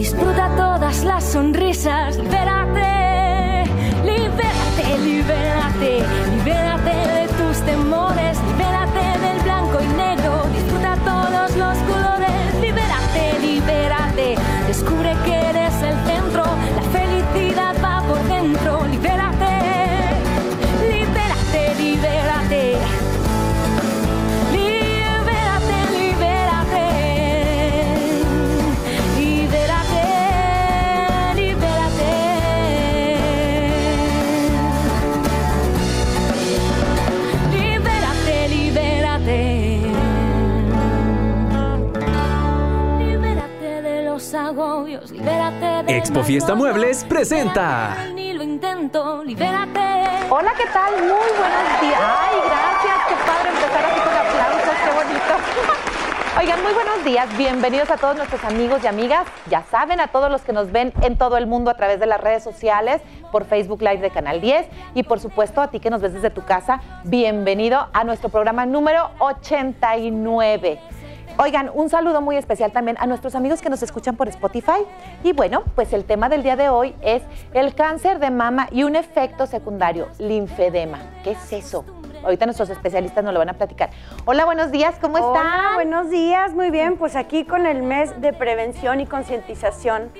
disfruta todas las sonrisas, libérate, libérate, libérate, libérate Expo Fiesta Muebles presenta. Ni lo intento, libérate. Hola, ¿qué tal? Muy buenos días. Ay, gracias. Qué padre empezar así con aplausos. Qué bonito. Oigan, muy buenos días. Bienvenidos a todos nuestros amigos y amigas. Ya saben, a todos los que nos ven en todo el mundo a través de las redes sociales, por Facebook Live de Canal 10 y por supuesto a ti que nos ves desde tu casa. Bienvenido a nuestro programa número 89. Oigan, un saludo muy especial también a nuestros amigos que nos escuchan por Spotify. Y bueno, pues el tema del día de hoy es el cáncer de mama y un efecto secundario, linfedema. ¿Qué es eso? Ahorita nuestros especialistas nos lo van a platicar. Hola, buenos días, ¿cómo Hola, están? buenos días, muy bien. Pues aquí con el mes de prevención y concientización,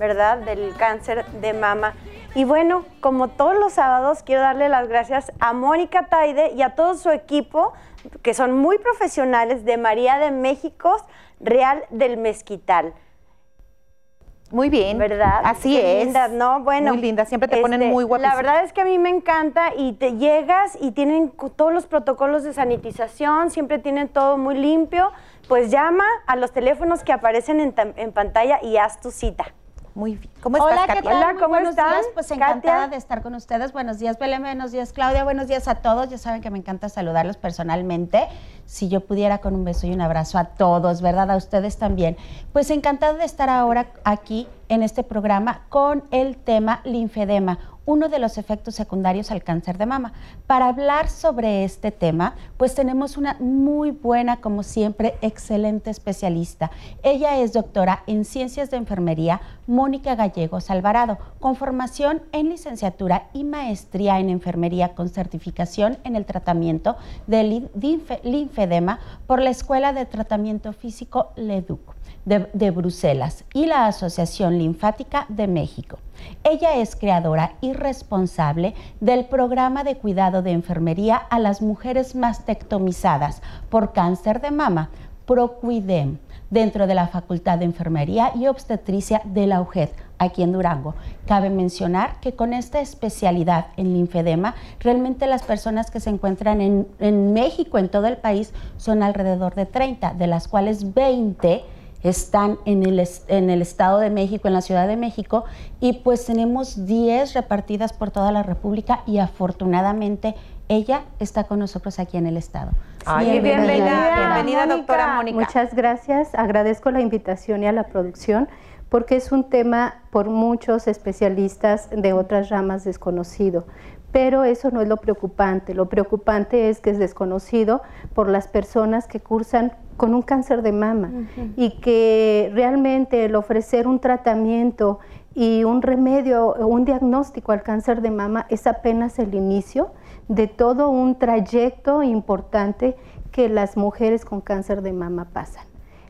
¿verdad? Del cáncer de mama. Y bueno, como todos los sábados, quiero darle las gracias a Mónica Taide y a todo su equipo, que son muy profesionales de María de México, Real del Mezquital. Muy bien, ¿Verdad? Así Qué es. lindas, ¿no? Bueno. Muy linda, siempre te ponen este, muy guapas. La verdad es que a mí me encanta y te llegas y tienen todos los protocolos de sanitización, siempre tienen todo muy limpio. Pues llama a los teléfonos que aparecen en pantalla y haz tu cita. Muy bien. ¿Cómo estás, Hola, ¿qué tal? Hola, ¿cómo buenos están? días, pues encantada Katia. de estar con ustedes. Buenos días, Belén, buenos días, Claudia, buenos días a todos. Ya saben que me encanta saludarlos personalmente. Si yo pudiera con un beso y un abrazo a todos, ¿verdad? A ustedes también. Pues encantada de estar ahora aquí en este programa con el tema linfedema, uno de los efectos secundarios al cáncer de mama. Para hablar sobre este tema, pues tenemos una muy buena, como siempre, excelente especialista. Ella es doctora en Ciencias de Enfermería, Mónica Gallegos Alvarado, con formación en licenciatura y maestría en enfermería con certificación en el tratamiento del linfe- linfedema por la Escuela de Tratamiento Físico LEDUC de, de Bruselas y la Asociación Linfática de México. Ella es creadora y responsable del programa de cuidado de enfermería a las mujeres mastectomizadas por cáncer de mama, ProCuidem, dentro de la Facultad de Enfermería y Obstetricia de la UJED, aquí en Durango. Cabe mencionar que con esta especialidad en linfedema, realmente las personas que se encuentran en, en México, en todo el país, son alrededor de 30, de las cuales 20 están en el, en el Estado de México, en la Ciudad de México, y pues tenemos 10 repartidas por toda la República y afortunadamente ella está con nosotros aquí en el Estado. Ay, bienvenida, bienvenida, Mónica. doctora Mónica. Muchas gracias, agradezco la invitación y a la producción porque es un tema por muchos especialistas de otras ramas desconocido. Pero eso no es lo preocupante, lo preocupante es que es desconocido por las personas que cursan con un cáncer de mama y que realmente el ofrecer un tratamiento y un remedio, un diagnóstico al cáncer de mama es apenas el inicio de todo un trayecto importante que las mujeres con cáncer de mama pasan.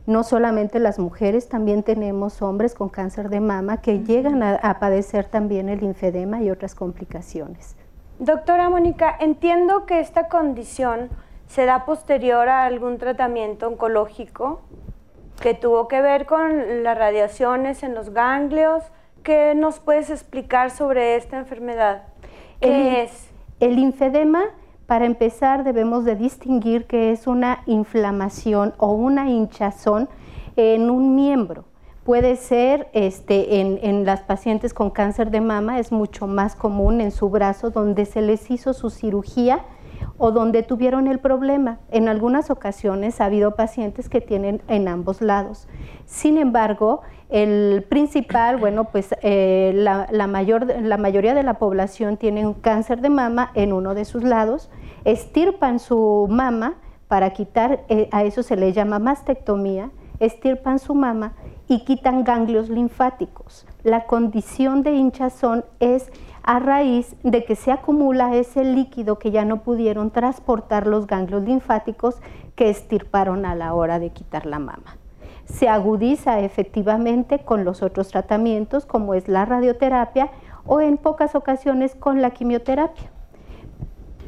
No solamente las mujeres, también tenemos hombres con cáncer de mama que llegan a, a padecer también el linfedema y otras complicaciones. Doctora Mónica, entiendo que esta condición se da posterior a algún tratamiento oncológico que tuvo que ver con las radiaciones en los ganglios. ¿Qué nos puedes explicar sobre esta enfermedad? ¿Qué El- es? El linfedema, para empezar, debemos de distinguir que es una inflamación o una hinchazón en un miembro. Puede ser este, en, en las pacientes con cáncer de mama, es mucho más común en su brazo donde se les hizo su cirugía o donde tuvieron el problema. En algunas ocasiones ha habido pacientes que tienen en ambos lados. Sin embargo, el principal, bueno, pues eh, la, mayor, la mayoría de la población tiene un cáncer de mama en uno de sus lados, estirpan su mama para quitar, eh, a eso se le llama mastectomía, estirpan su mama y quitan ganglios linfáticos. La condición de hinchazón es a raíz de que se acumula ese líquido que ya no pudieron transportar los ganglios linfáticos que estirparon a la hora de quitar la mama. Se agudiza efectivamente con los otros tratamientos como es la radioterapia o en pocas ocasiones con la quimioterapia.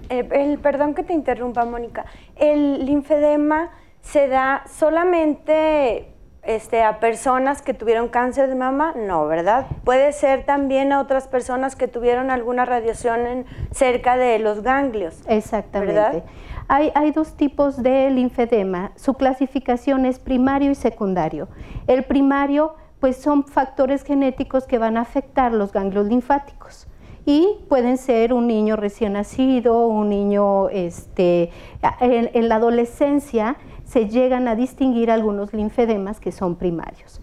Eh, el, perdón que te interrumpa, Mónica. ¿El linfedema se da solamente este, a personas que tuvieron cáncer de mama? No, ¿verdad? Puede ser también a otras personas que tuvieron alguna radiación cerca de los ganglios. Exactamente. Hay, hay, dos tipos de linfedema. Su clasificación es primario y secundario. El primario, pues son factores genéticos que van a afectar los ganglios linfáticos y pueden ser un niño recién nacido, un niño este, en la adolescencia, se llegan a distinguir algunos linfedemas que son primarios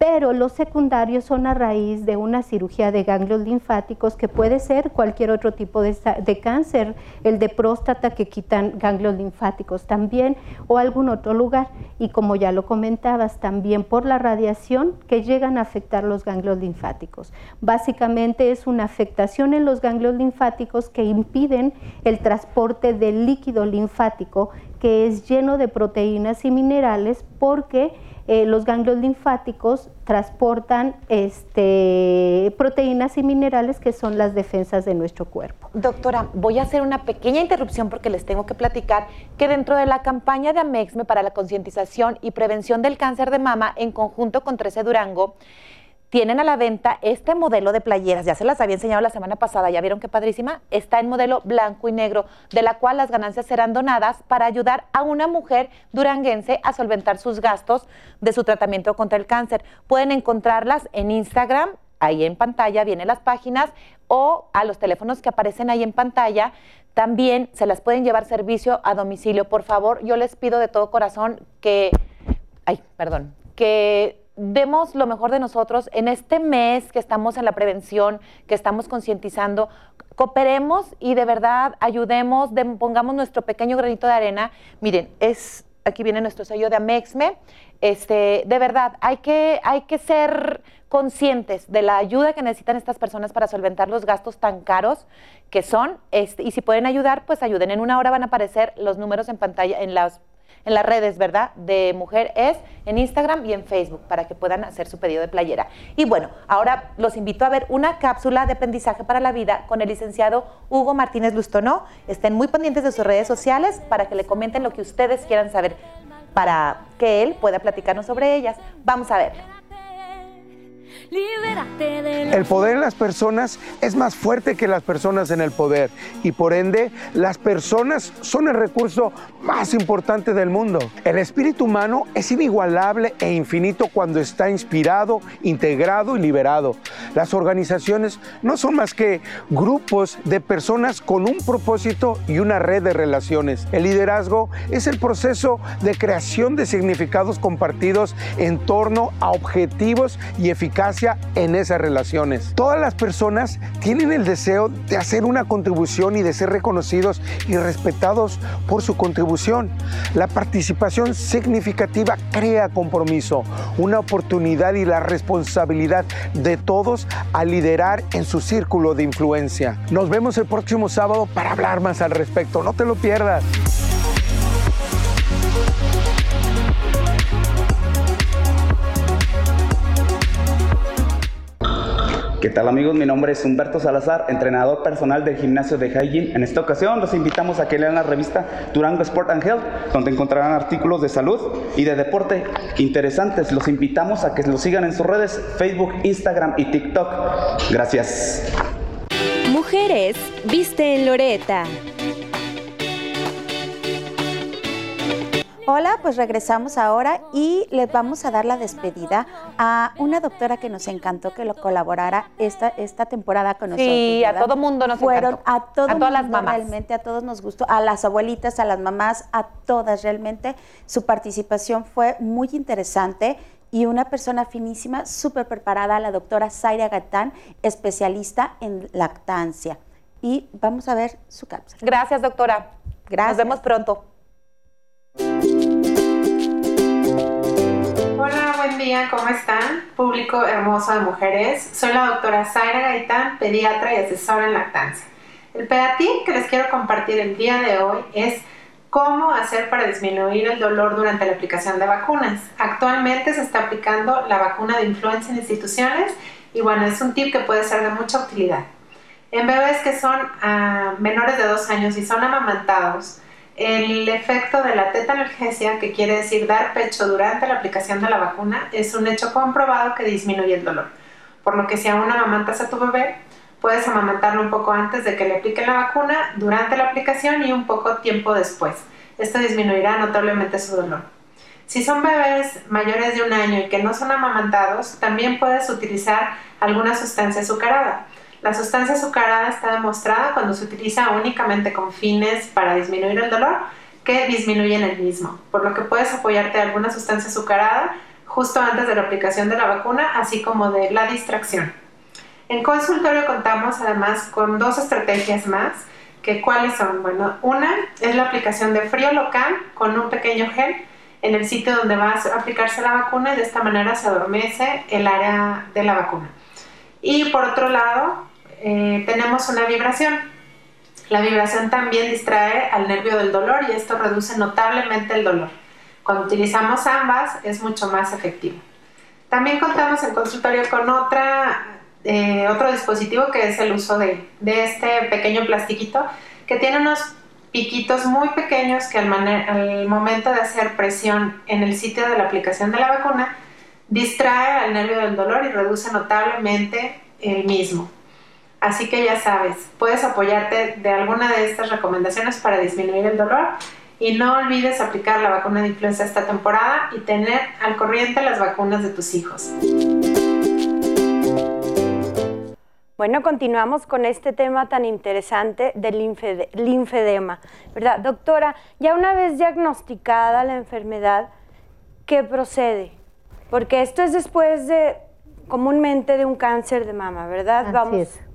pero los secundarios son a raíz de una cirugía de ganglios linfáticos que puede ser cualquier otro tipo de, cáncer, el de próstata que quitan ganglios linfáticos también o algún otro lugar. Y como ya lo comentabas, también por la radiación que llegan a afectar los ganglios linfáticos. Básicamente es una afectación en los ganglios linfáticos que impiden el transporte del líquido linfático que es lleno de proteínas y minerales porque eh, los ganglios linfáticos transportan este, proteínas y minerales que son las defensas de nuestro cuerpo. Doctora, voy a hacer una pequeña interrupción porque les tengo que platicar que dentro de la campaña de AMEXME para la concientización y prevención del cáncer de mama en conjunto con 13 Durango, tienen a la venta este modelo de playeras, ya se las había enseñado la semana pasada, ya vieron qué padrísima, está en modelo blanco y negro, de la cual las ganancias serán donadas para ayudar a una mujer duranguense a solventar sus gastos de su tratamiento contra el cáncer. Pueden encontrarlas en Instagram, ahí en pantalla vienen las páginas, o a los teléfonos que aparecen ahí en pantalla. También se las pueden llevar servicio a domicilio. Por favor, yo les pido de todo corazón que, ay, perdón, que demos lo mejor de nosotros en este mes que estamos en la prevención, que estamos concientizando, cooperemos y de verdad ayudemos, pongamos nuestro pequeño granito de arena. Miren, es aquí viene nuestro sello de Amexme. Este, de verdad, hay que, hay que ser conscientes de la ayuda que necesitan estas personas para solventar los gastos tan caros que son. Este, y si pueden ayudar, pues ayuden. En una hora van a aparecer los números en pantalla, en las en las redes, ¿verdad? De Mujer es en Instagram y en Facebook para que puedan hacer su pedido de playera. Y bueno, ahora los invito a ver una cápsula de aprendizaje para la vida con el licenciado Hugo Martínez Lustono. Estén muy pendientes de sus redes sociales para que le comenten lo que ustedes quieran saber para que él pueda platicarnos sobre ellas. Vamos a El poder en las personas es más fuerte que las personas en el poder y por ende las personas son el recurso más importante del mundo. El espíritu humano es inigualable e infinito cuando está inspirado, integrado y liberado. Las organizaciones no son más que grupos de personas con un propósito y una red de relaciones. El liderazgo es el proceso de creación de significados compartidos en torno a objetivos y eficacia en esas relaciones. Todas las personas tienen el deseo de hacer una contribución y de ser reconocidos y respetados por su contribución. La participación significativa crea compromiso, una oportunidad y la responsabilidad de todos a liderar en su círculo de influencia. Nos vemos el próximo sábado para hablar más al respecto. No te lo pierdas. ¿Qué tal amigos? Mi nombre es Humberto Salazar, entrenador personal del gimnasio de Hygiene. En esta ocasión los invitamos a que lean la revista Durango Sport and Health, donde encontrarán artículos de salud y de deporte interesantes. Los invitamos a que los sigan en sus redes Facebook, Instagram y TikTok. Gracias. Mujeres, viste en Loreta. Hola, pues regresamos ahora y les vamos a dar la despedida a una doctora que nos encantó que lo colaborara esta, esta temporada con nosotros. Sí, a todo mundo nos Fueron encantó. a todo a todas las mamás. realmente, a todos nos gustó, a las abuelitas, a las mamás, a todas realmente. Su participación fue muy interesante y una persona finísima, súper preparada, la doctora Zaira Gatán, especialista en lactancia. Y vamos a ver su cápsula. Gracias, doctora. Gracias. Nos vemos pronto. Día, ¿cómo están? Público hermoso de mujeres. Soy la doctora Zaira Gaitán, pediatra y asesora en lactancia. El pedatip que les quiero compartir el día de hoy es cómo hacer para disminuir el dolor durante la aplicación de vacunas. Actualmente se está aplicando la vacuna de influenza en instituciones y bueno, es un tip que puede ser de mucha utilidad. En bebés que son ah, menores de dos años y son amamantados, el efecto de la analgesia, que quiere decir dar pecho durante la aplicación de la vacuna, es un hecho comprobado que disminuye el dolor. Por lo que si aún amamantas a tu bebé, puedes amamantarlo un poco antes de que le apliquen la vacuna, durante la aplicación y un poco tiempo después. Esto disminuirá notablemente su dolor. Si son bebés mayores de un año y que no son amamantados, también puedes utilizar alguna sustancia azucarada. La sustancia azucarada está demostrada cuando se utiliza únicamente con fines para disminuir el dolor que disminuyen el mismo, por lo que puedes apoyarte de alguna sustancia azucarada justo antes de la aplicación de la vacuna, así como de la distracción. En consultorio contamos además con dos estrategias más, que cuáles son, bueno, una es la aplicación de frío local con un pequeño gel en el sitio donde va a aplicarse la vacuna y de esta manera se adormece el área de la vacuna. Y por otro lado, eh, tenemos una vibración. La vibración también distrae al nervio del dolor y esto reduce notablemente el dolor. Cuando utilizamos ambas es mucho más efectivo. También contamos en consultorio con otra, eh, otro dispositivo que es el uso de, de, este pequeño plastiquito que tiene unos piquitos muy pequeños que al, al momento de hacer presión en el sitio de la aplicación de la vacuna distrae al nervio del dolor y reduce notablemente el mismo. Así que ya sabes, puedes apoyarte de alguna de estas recomendaciones para disminuir el dolor y no olvides aplicar la vacuna de influenza esta temporada y tener al corriente las vacunas de tus hijos. Bueno, continuamos con este tema tan interesante del linfedema, ¿verdad? Doctora, ya una vez diagnosticada la enfermedad, ¿qué procede? Porque esto es después de, comúnmente, de un cáncer de mama, ¿verdad? Vamos. Es,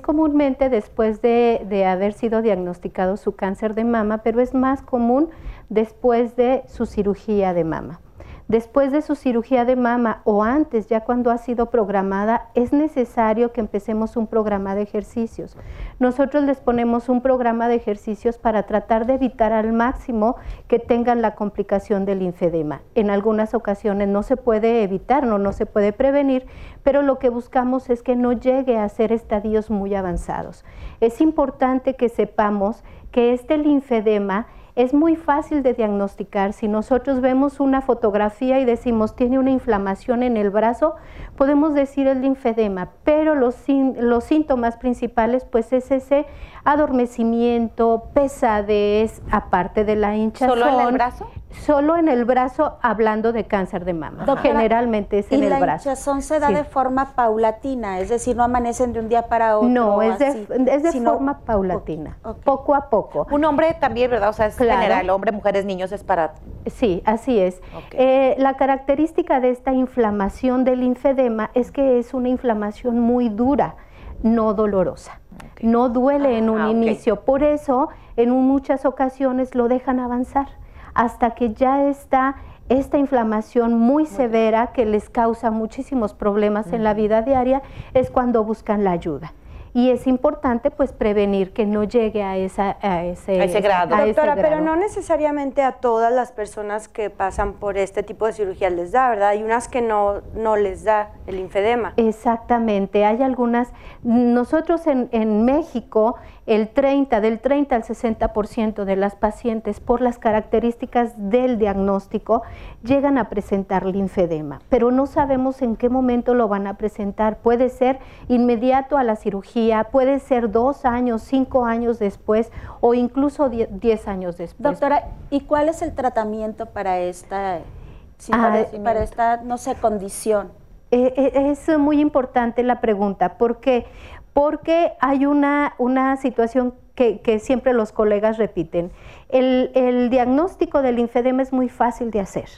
comúnmente después de, haber sido diagnosticado su cáncer de mama, pero es más común después de su cirugía de mama. Después de su cirugía de mama o antes, ya cuando ha sido programada, es necesario que empecemos un programa de ejercicios. Nosotros les ponemos un programa de ejercicios para tratar de evitar al máximo que tengan la complicación del linfedema. En algunas ocasiones no se puede evitar, no, no se puede prevenir, pero lo que buscamos es que no llegue a ser estadios muy avanzados. Es importante que sepamos que este linfedema es muy fácil de diagnosticar. Si nosotros vemos una fotografía y decimos tiene una inflamación en el brazo, podemos decir el linfedema, pero los, los síntomas principales pues es ese adormecimiento, pesadez, aparte de la hinchazón. ¿Solo en el brazo? Solo en el brazo hablando de cáncer de mama. Generalmente es en el brazo. ¿Y la hinchazón se da de forma paulatina? Es decir, no amanecen de un día para otro. No, es de, es de forma paulatina, poco a poco. Un hombre también, ¿verdad? O sea, es general, hombre, mujeres, niños, es para... Sí, así es. Eh, la característica de esta inflamación del linfedema es que es una inflamación muy dura, no dolorosa. No duele en un ah, inicio, por eso en muchas ocasiones lo dejan avanzar hasta que ya está esta inflamación muy severa que les causa muchísimos problemas en la vida diaria, es cuando buscan la ayuda y es importante pues prevenir que no llegue a, esa, a, ese, grado. Doctora, pero no necesariamente a todas las personas que pasan por este tipo de cirugía les da, ¿verdad? Hay unas que no, no les da el linfedema. Exactamente, hay algunas, nosotros en, en México el 30, del 30 al 60% de las pacientes por las características del diagnóstico llegan a presentar linfedema, pero no sabemos en qué momento lo van a presentar. Puede ser inmediato a la cirugía, puede ser dos años, cinco años después o incluso diez años después. Doctora, ¿y cuál es el tratamiento para esta, ah, para esta no sé, condición? Eh, eh, es muy importante la pregunta porque porque hay una, una situación que, siempre los colegas repiten. El, diagnóstico del linfedema es muy fácil de hacer.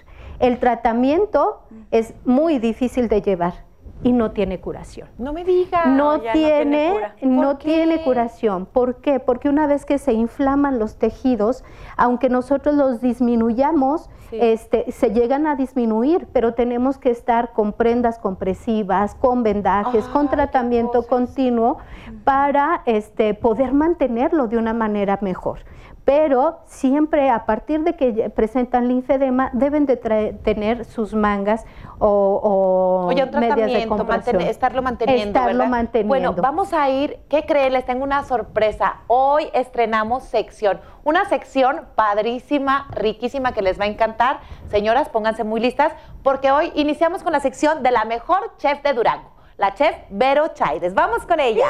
El tratamiento es muy difícil de llevar. Y no tiene curación. No me digas. No tiene tiene, cura. no ¿Por tiene qué? curación. ¿Por qué? Porque una vez que se inflaman los tejidos, aunque nosotros los disminuyamos, Sí. este, se llegan a disminuir, pero tenemos que estar con prendas compresivas, con vendajes, Ay, con tratamiento continuo para este, poder mantenerlo de una manera mejor. Pero siempre a partir de que presentan linfedema deben de tener sus mangas o, o Oye, un medias de tratamiento, compresión. manten- estarlo manteniendo. Estarlo ¿verdad? manteniendo. Bueno, vamos a ir. ¿Qué creen? Les tengo una sorpresa. Hoy estrenamos sección. Una sección padrísima, riquísima, que les va a encantar. Señoras, pónganse muy listas, porque hoy iniciamos con la sección de la mejor chef de Durango, la chef Vero Chaires. Vamos con ella.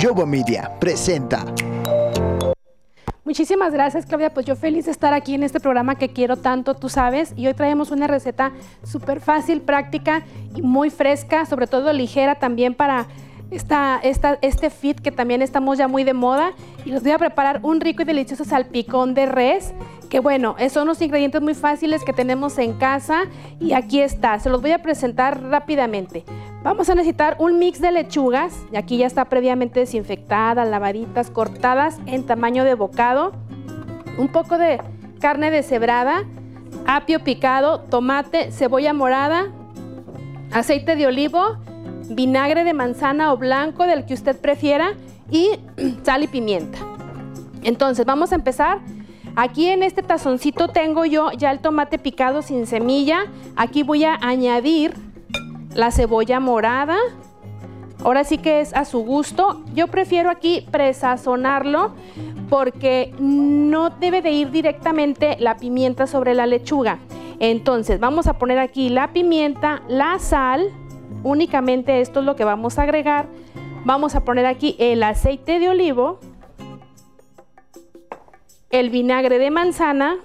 Yobo Media presenta Muchísimas gracias, Claudia. Pues yo feliz de estar aquí en este programa que quiero tanto, tú sabes. Y hoy traemos una receta súper fácil, práctica y muy fresca, sobre todo ligera también para esta, este fit que también estamos ya muy de moda. Y les voy a preparar un rico y delicioso salpicón de res, que bueno, son unos ingredientes muy fáciles que tenemos en casa. Y aquí está, se los voy a presentar rápidamente. Vamos a necesitar un mix de lechugas, y aquí ya está previamente desinfectada, lavaditas, cortadas en tamaño de bocado, un poco de carne deshebrada, apio picado, tomate, cebolla morada, aceite de olivo, vinagre de manzana o blanco del que usted prefiera y sal y pimienta. Entonces, vamos a empezar. Aquí en este tazoncito tengo yo ya el tomate picado sin semilla. Aquí voy a añadir la cebolla morada. Ahora sí que es a su gusto. Yo prefiero aquí presazonarlo porque no debe de ir directamente la pimienta sobre la lechuga. Entonces vamos a poner aquí la pimienta, la sal, únicamente esto es lo que vamos a agregar. Vamos a poner aquí el aceite de olivo, el vinagre de manzana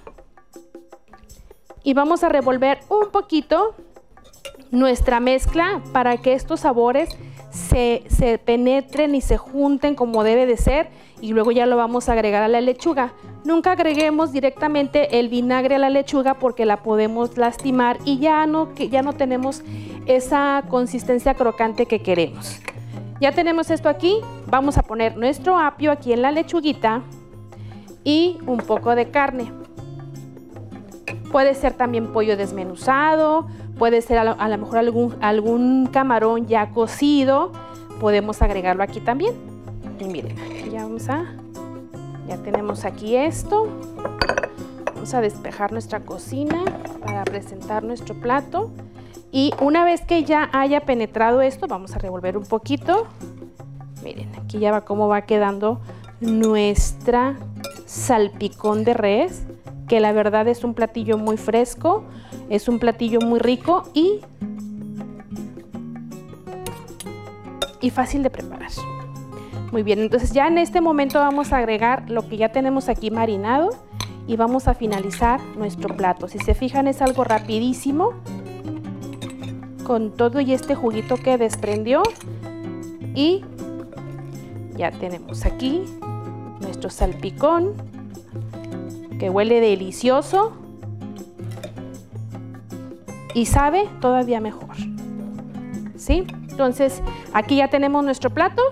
y vamos a revolver un poquito nuestra mezcla para que estos sabores se, penetren y se junten como debe de ser y luego ya lo vamos a agregar a la lechuga. Nunca agreguemos directamente el vinagre a la lechuga porque la podemos lastimar y ya no, ya no tenemos esa consistencia crocante que queremos. Ya tenemos esto aquí, vamos a poner nuestro apio aquí en la lechuguita y un poco de carne. Puede ser también pollo desmenuzado, puede ser a lo, mejor algún, algún camarón ya cocido. Podemos agregarlo aquí también. Y miren, ya vamos a, ya tenemos aquí esto. Vamos a despejar nuestra cocina para presentar nuestro plato. Y una vez que ya haya penetrado esto, vamos a revolver un poquito. Miren, aquí ya va cómo va quedando nuestra salpicón de res, que la verdad es un platillo muy fresco, es un platillo muy rico y, y fácil de preparar. Muy bien, entonces ya en este momento vamos a agregar lo que ya tenemos aquí marinado y vamos a finalizar nuestro plato. Si se fijan es algo rapidísimo con todo y este juguito que desprendió y ya tenemos aquí nuestro salpicón que huele delicioso y sabe todavía mejor. ¿Sí? Entonces, aquí ya tenemos nuestro plato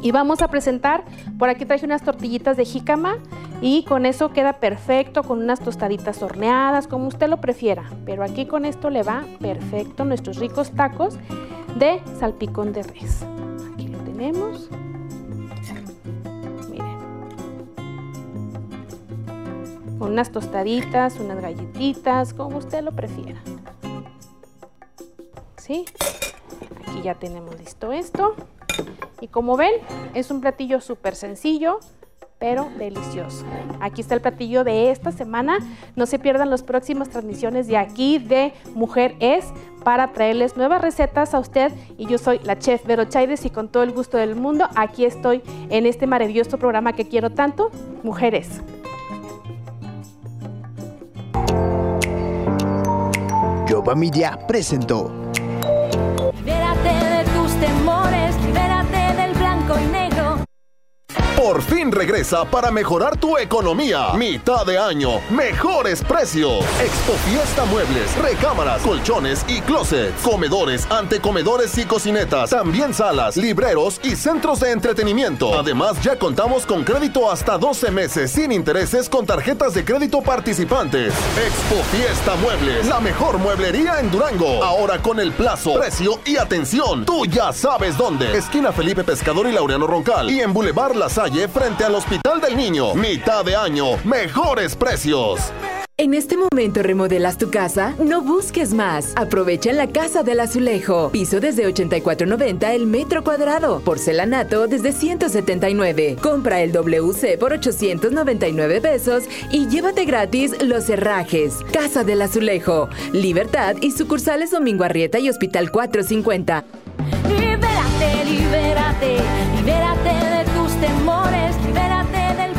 y vamos a presentar, por aquí traje unas tortillitas de jícama y con eso queda perfecto, con unas tostaditas horneadas, como usted lo prefiera. Pero aquí con esto le va perfecto nuestros ricos tacos de salpicón de res. Aquí lo tenemos. Con unas tostaditas, unas galletitas, como usted lo prefiera. ¿Sí? Aquí ya tenemos listo esto. Y como ven, es un platillo súper sencillo, pero delicioso. Aquí está el platillo de esta semana. No se pierdan las próximas transmisiones de aquí de Mujer Es para traerles nuevas recetas a usted. Y yo soy la chef Vero Chaides y con todo el gusto del mundo, aquí estoy en este maravilloso programa que quiero tanto, Mujeres. Yoba Media presentó Por fin regresa para mejorar tu economía. Mitad de año, mejores precios. Expo Fiesta Muebles, recámaras, colchones y closets. Comedores, antecomedores y cocinetas. También salas, libreros y centros de entretenimiento. Además, ya contamos con crédito hasta 12 meses sin intereses con tarjetas de crédito participantes. Expo Fiesta Muebles, la mejor mueblería en Durango. Ahora con el plazo, precio y atención. Tú ya sabes dónde. Esquina Felipe Pescador y Laureano Roncal. Y en Boulevard La Salle frente al Hospital del Niño. Mitad de año, mejores precios. En este momento remodelas tu casa, no busques más. Aprovecha en la Casa del Azulejo. Piso desde 84.90 el metro cuadrado. Porcelanato desde 179. Compra el WC por 899 pesos y llévate gratis los herrajes. Casa del Azulejo. Libertad y sucursales Domingo Arrieta y Hospital 450. Libérate, libérate, libérate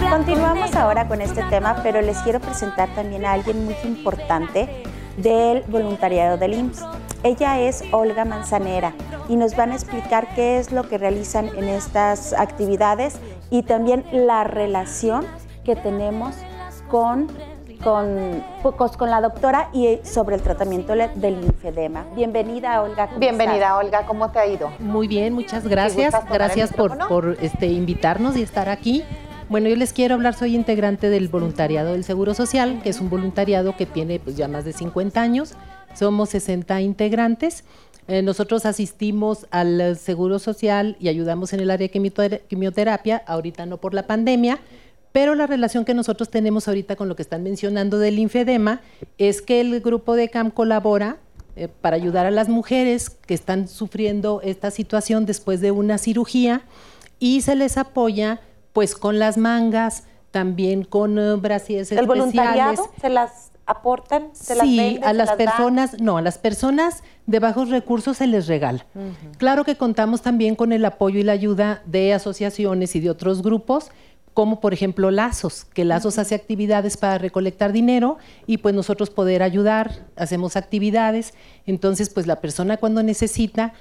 Continuamos negro. ahora con este tema, pero les quiero presentar también a alguien muy importante del voluntariado del IMSS. Ella es Olga Manzanera y nos van a explicar qué es lo que realizan en estas actividades y también la relación que tenemos con, con, pues, con la doctora y sobre el tratamiento del linfedema. Bienvenida, Olga. ¿cómo Bienvenida, estás? Olga. ¿Cómo te ha ido? Muy bien, muchas ¿Te gracias. Gracias por, por, este, invitarnos y estar aquí. Bueno, yo les quiero hablar, soy integrante del voluntariado del Seguro Social, que es un voluntariado que tiene pues, ya más de 50 años. Somos 60 integrantes. Eh, nosotros asistimos al Seguro Social y ayudamos en el área de quimioter- quimioterapia, ahorita no por la pandemia, pero la relación que nosotros tenemos ahorita con lo que están mencionando del linfedema es que el grupo de CAM colabora eh, para ayudar a las mujeres que están sufriendo esta situación después de una cirugía y se les apoya pues con las mangas, también con eh, brasieres ¿El especiales. voluntariado se las aportan? ¿Se las sí, venden, a se las dan? personas, no, a las personas de bajos recursos se les regala. Claro que contamos también con el apoyo y la ayuda de asociaciones y de otros grupos, como por ejemplo Lazos, que Lazos hace actividades para recolectar dinero y pues nosotros poder ayudar, hacemos actividades. Entonces, pues la persona cuando necesita,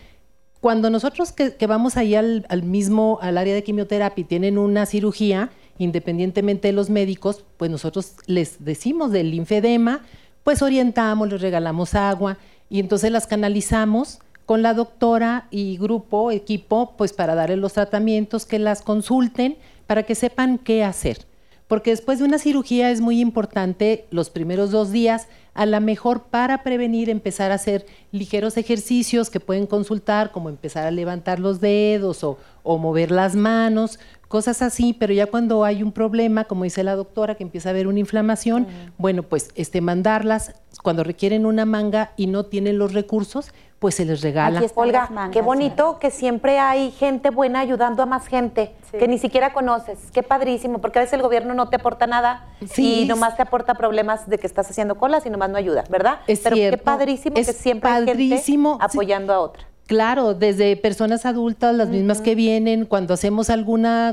cuando nosotros que, vamos ahí al, al mismo, al área de quimioterapia y tienen una cirugía, independientemente de los médicos, pues nosotros les decimos del linfedema, pues orientamos, les regalamos agua y entonces las canalizamos con la doctora y grupo, equipo, pues para darles los tratamientos, que las consulten, para que sepan qué hacer. Porque después de una cirugía es muy importante los primeros dos días, a lo mejor para prevenir, empezar a hacer ligeros ejercicios que pueden consultar, como empezar a levantar los dedos o, o mover las manos, cosas así, pero ya cuando hay un problema, como dice la doctora, que empieza a haber una inflamación, bueno, pues este, mandarlas, cuando requieren una manga y no tienen los recursos, pues se les regala. Olga, qué bonito que siempre hay gente buena ayudando a más gente que ni siquiera conoces. Qué padrísimo, porque a veces el gobierno no te aporta nada Sí. y nomás te aporta problemas de que estás haciendo colas y nomás ayuda, ¿verdad? Es Pero qué cierto, padrísimo es que siempre hay padrísimo, gente apoyando a otra. Claro, desde personas adultas, las mismas que vienen, cuando hacemos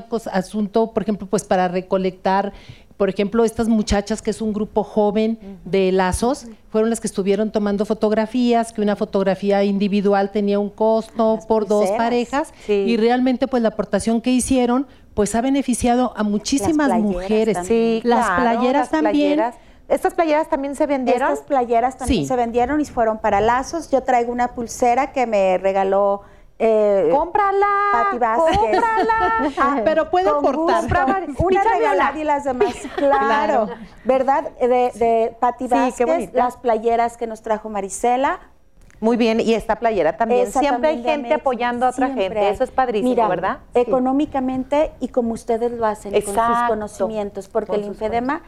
cosa, asunto, por ejemplo, pues para recolectar, por ejemplo, estas muchachas que es un grupo joven de lazos, fueron las que estuvieron tomando fotografías, que una fotografía individual tenía un costo por dos parejas y realmente pues la aportación que hicieron pues ha beneficiado a muchísimas playeras mujeres. Sí, las claro, playeras las también. ¿Estas playeras también se vendieron? Estas playeras también Sí. se vendieron y fueron para lazos. Yo traigo una pulsera que me regaló. Eh, ¡Cómprala! Pati Vázquez. ¡Cómprala! Ah, Pero puede aportar. Una regalada y las demás. Claro. ¿Verdad? De, de Pati Sí, Vázquez, bonita. las playeras que nos trajo Marisela. Muy bien, y esta playera también. Esa siempre también hay gente apoyando a otra siempre gente. Eso es padrísimo, Mira, ¿verdad? Económicamente y como ustedes lo hacen, con sus Exacto. conocimientos, porque Con el sus linfedema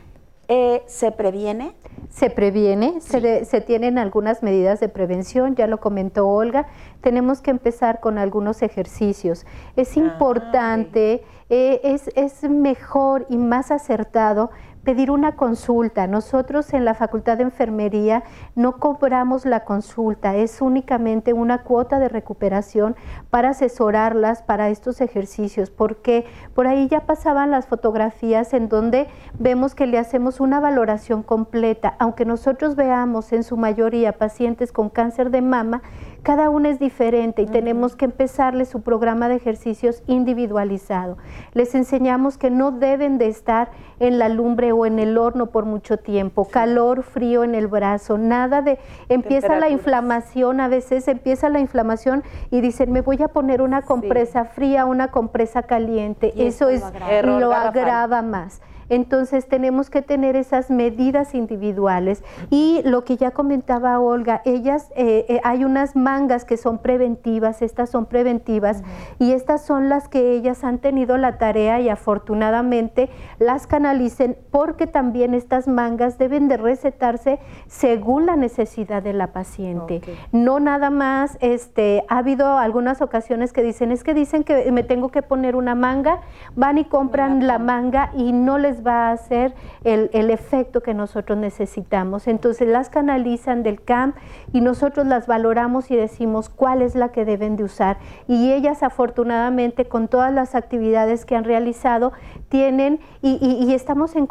eh, se previene. Se previene, se, de- se tienen algunas medidas de prevención, ya lo comentó Olga. Tenemos que empezar con algunos ejercicios. Es importante, eh, es, es mejor y más acertado pedir una consulta. Nosotros en la Facultad de Enfermería no cobramos la consulta, es únicamente una cuota de recuperación para asesorarlas para estos ejercicios, porque por ahí ya pasaban las fotografías en donde vemos que le hacemos una valoración completa, aunque nosotros veamos en su mayoría pacientes con cáncer de mama, cada una es diferente y tenemos que empezarle su programa de ejercicios individualizado. Les enseñamos que no deben de estar en la lumbre o en el horno por mucho tiempo, calor, frío en el brazo, nada de empieza la inflamación, a veces empieza la inflamación y dicen, "Me voy a poner una compresa fría, una compresa caliente." Y Eso es lo agrava más. Entonces tenemos que tener esas medidas individuales. Y lo que ya comentaba Olga, ellas eh, eh, hay unas mangas que son preventivas, estas son preventivas y estas son las que ellas han tenido la tarea y afortunadamente las canalicen porque también estas mangas deben de recetarse según la necesidad de la paciente. No nada más, este, ha habido algunas ocasiones que dicen, es que dicen que me tengo que poner una manga, van y compran la manga y no les va a hacer el, el efecto que nosotros necesitamos. Entonces las canalizan del CAMP y nosotros las valoramos y decimos cuál es la que deben de usar. Y ellas afortunadamente con todas las actividades que han realizado tienen y, y- y estamos en,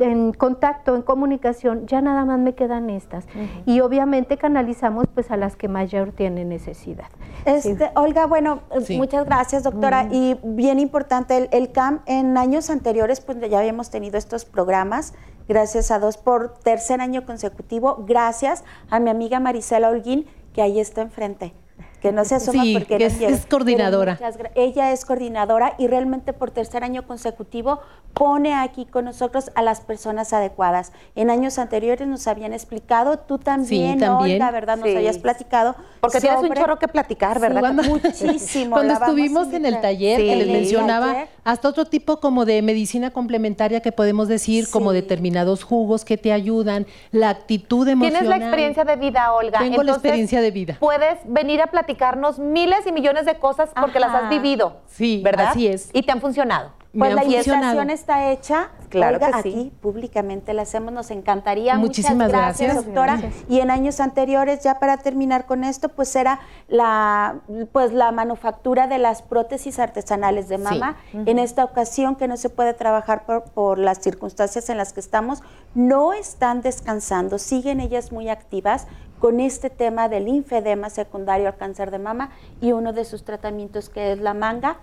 en contacto, en comunicación, ya nada más me quedan estas. Y obviamente canalizamos pues a las que mayor tienen necesidad. Este, Olga, bueno, Sí. muchas gracias, doctora. Y bien importante, el, el CAM en años anteriores, pues ya habíamos tenido estos programas, gracias a dos por tercer año consecutivo, gracias a mi amiga Marisela Holguín, que ahí está enfrente. Que no se asoma Sí, porque es- es coordinadora. Ella es coordinadora y realmente por tercer año consecutivo pone aquí con nosotros a las personas adecuadas. En años anteriores nos habían explicado, tú también, también. Olga, ¿verdad? Nos Sí. habías platicado. Porque tienes un sobre- chorro que platicar, ¿verdad? Cuando, Muchísimo. Cuando estuvimos en el taller, Sí. que les Sí. mencionaba Taller. hasta otro tipo como de medicina complementaria que podemos decir, como determinados jugos que te ayudan, la actitud emocional. Tienes la experiencia de vida, Olga. Tengo la experiencia de vida. Puedes venir a platicarnos miles y millones de cosas porque las has vivido. Sí, ¿verdad? así es. Y te han funcionado. Pues la invitación está hecha. Claro que sí. aquí públicamente la hacemos, nos encantaría. Muchísimas Muchas gracias, gracias. doctora. Gracias. Y en años anteriores, ya para terminar con esto, pues era la, pues la manufactura de las prótesis artesanales de Sí. mama. En esta ocasión, que no se puede trabajar por, por las circunstancias en las que estamos, no están descansando, siguen ellas muy activas con este tema del linfedema secundario al cáncer de mama y uno de sus tratamientos que es la manga,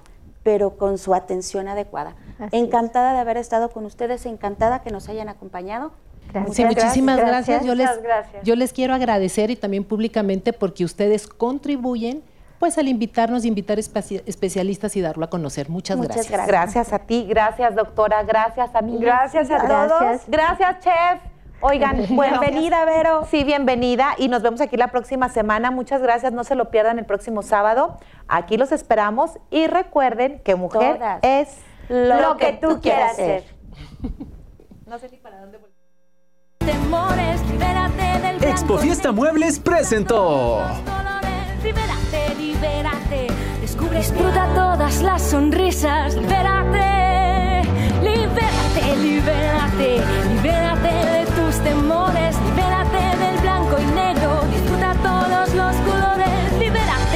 pero con su atención adecuada. Así es. encantada de haber estado con ustedes, encantada que nos hayan acompañado. Sí, muchísimas gracias. Yo, les, Muchas gracias. yo les quiero agradecer y también públicamente porque ustedes contribuyen pues al invitarnos, invitar espaci- especialistas y darlo a conocer. Muchas, Muchas gracias. gracias. a ti, gracias doctora, gracias a mí. Gracias a todos. Gracias, chef. Oigan, Bienvenida, Vero. Sí, bienvenida y nos vemos aquí la próxima semana. Muchas gracias, no se lo pierdan el próximo sábado. Aquí los esperamos y recuerden que mujer Todas. es Lo que tú quieras ser. No sé ni para dónde volver. Temores, libérate del blanco Expo Fiesta Muebles presentó. colores, libérate, libérate. Descubre, disfruta todas las sonrisas, libérate, libérate, libérate, libérate de temores, libérate del blanco y negro, disfruta todos los colores, libérate.